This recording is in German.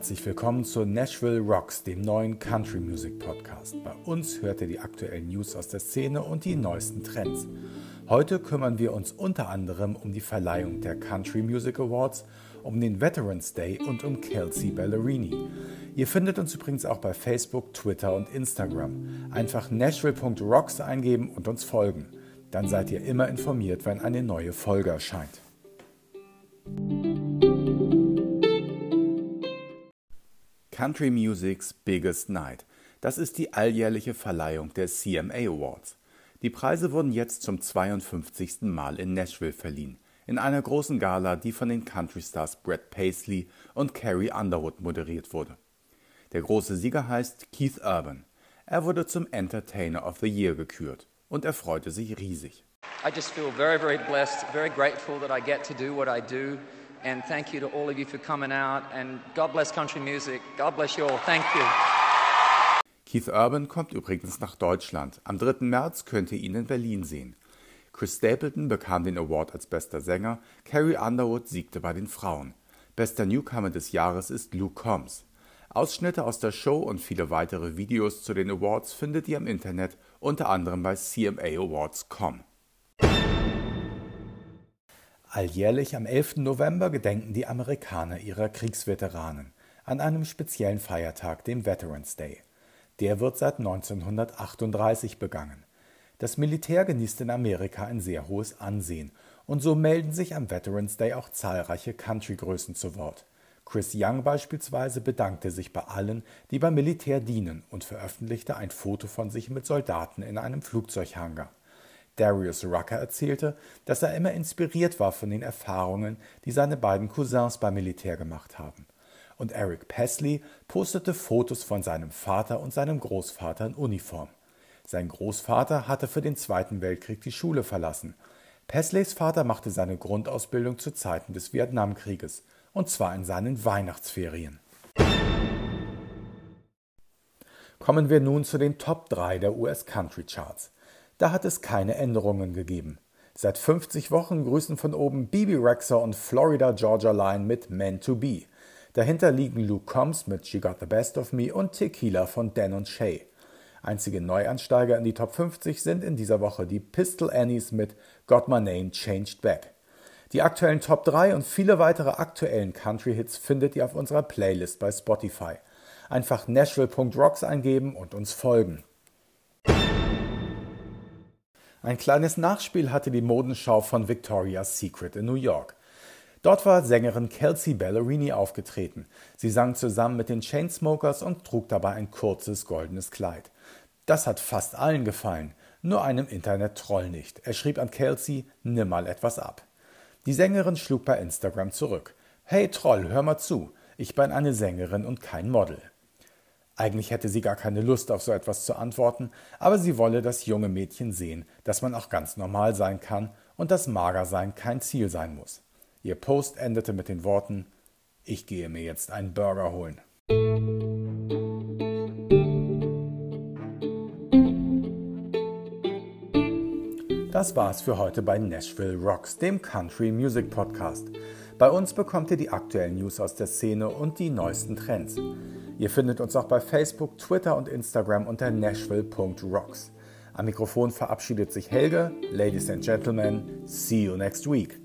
Herzlich willkommen zu Nashville Rocks, dem neuen Country Music Podcast. Bei uns hört ihr die aktuellen News aus der Szene und die neuesten Trends. Heute kümmern wir uns unter anderem um die Verleihung der Country Music Awards, um den Veterans Day und um Kelsey Ballerini. Ihr findet uns übrigens auch bei Facebook, Twitter und Instagram. Einfach nashville.rocks eingeben und uns folgen. Dann seid ihr immer informiert, wenn eine neue Folge erscheint. Country Music's Biggest Night. Das ist die alljährliche Verleihung der CMA Awards. Die Preise wurden jetzt zum 52. Mal in Nashville verliehen, in einer großen Gala, die von den Country Stars Brett Paisley und Carrie Underwood moderiert wurde. Der große Sieger heißt Keith Urban. Er wurde zum Entertainer of the Year gekürt und er freute sich riesig. I just feel very, very blessed, very grateful that I get to do what I do. And thank you to all of you for coming out. And God bless country music. God bless you all. Thank you. Keith Urban kommt übrigens nach Deutschland. Am 3. März könnt ihr ihn in Berlin sehen. Chris Stapleton bekam den Award als bester Sänger, Carrie Underwood siegte bei den Frauen. Bester Newcomer des Jahres ist Luke Combs. Ausschnitte aus der Show und viele weitere Videos zu den Awards findet ihr im Internet, unter anderem bei cmaawards.com. Alljährlich am 11. November gedenken die Amerikaner ihrer Kriegsveteranen an einem speziellen Feiertag, dem Veterans Day. Der wird seit 1938 begangen. Das Militär genießt in Amerika ein sehr hohes Ansehen und so melden sich am Veterans Day auch zahlreiche Country-Größen zu Wort. Chris Young beispielsweise bedankte sich bei allen, die beim Militär dienen und veröffentlichte ein Foto von sich mit Soldaten in einem Flugzeughangar. Darius Rucker erzählte, dass er immer inspiriert war von den Erfahrungen, die seine beiden Cousins beim Militär gemacht haben. Und Eric Pesley postete Fotos von seinem Vater und seinem Großvater in Uniform. Sein Großvater hatte für den Zweiten Weltkrieg die Schule verlassen. Pesleys Vater machte seine Grundausbildung zu Zeiten des Vietnamkrieges, und zwar in seinen Weihnachtsferien. Kommen wir nun zu den Top 3 der US Country Charts. Da hat es keine Änderungen gegeben. Seit 50 Wochen grüßen von oben Bibi Rexer und Florida Georgia Line mit Man to Be. Dahinter liegen Luke Combs mit She Got the Best of Me und Tequila von Dan und Shay. Einzige Neuansteiger in die Top 50 sind in dieser Woche die Pistol Annies mit Got My Name Changed Back. Die aktuellen Top 3 und viele weitere aktuellen Country-Hits findet ihr auf unserer Playlist bei Spotify. Einfach nashville.rocks eingeben und uns folgen. Ein kleines Nachspiel hatte die Modenschau von Victoria's Secret in New York. Dort war Sängerin Kelsey Ballerini aufgetreten. Sie sang zusammen mit den Chainsmokers und trug dabei ein kurzes goldenes Kleid. Das hat fast allen gefallen, nur einem Internet-Troll nicht. Er schrieb an Kelsey, nimm mal etwas ab. Die Sängerin schlug bei Instagram zurück. Hey Troll, hör mal zu, ich bin eine Sängerin und kein Model. Eigentlich hätte sie gar keine Lust auf so etwas zu antworten, aber sie wolle das junge Mädchen sehen, dass man auch ganz normal sein kann und dass Magersein kein Ziel sein muss. Ihr Post endete mit den Worten Ich gehe mir jetzt einen Burger holen. Das war's für heute bei Nashville Rocks, dem Country Music Podcast. Bei uns bekommt ihr die aktuellen News aus der Szene und die neuesten Trends. Ihr findet uns auch bei Facebook, Twitter und Instagram unter nashville.rocks. Am Mikrofon verabschiedet sich Helge. Ladies and Gentlemen, see you next week.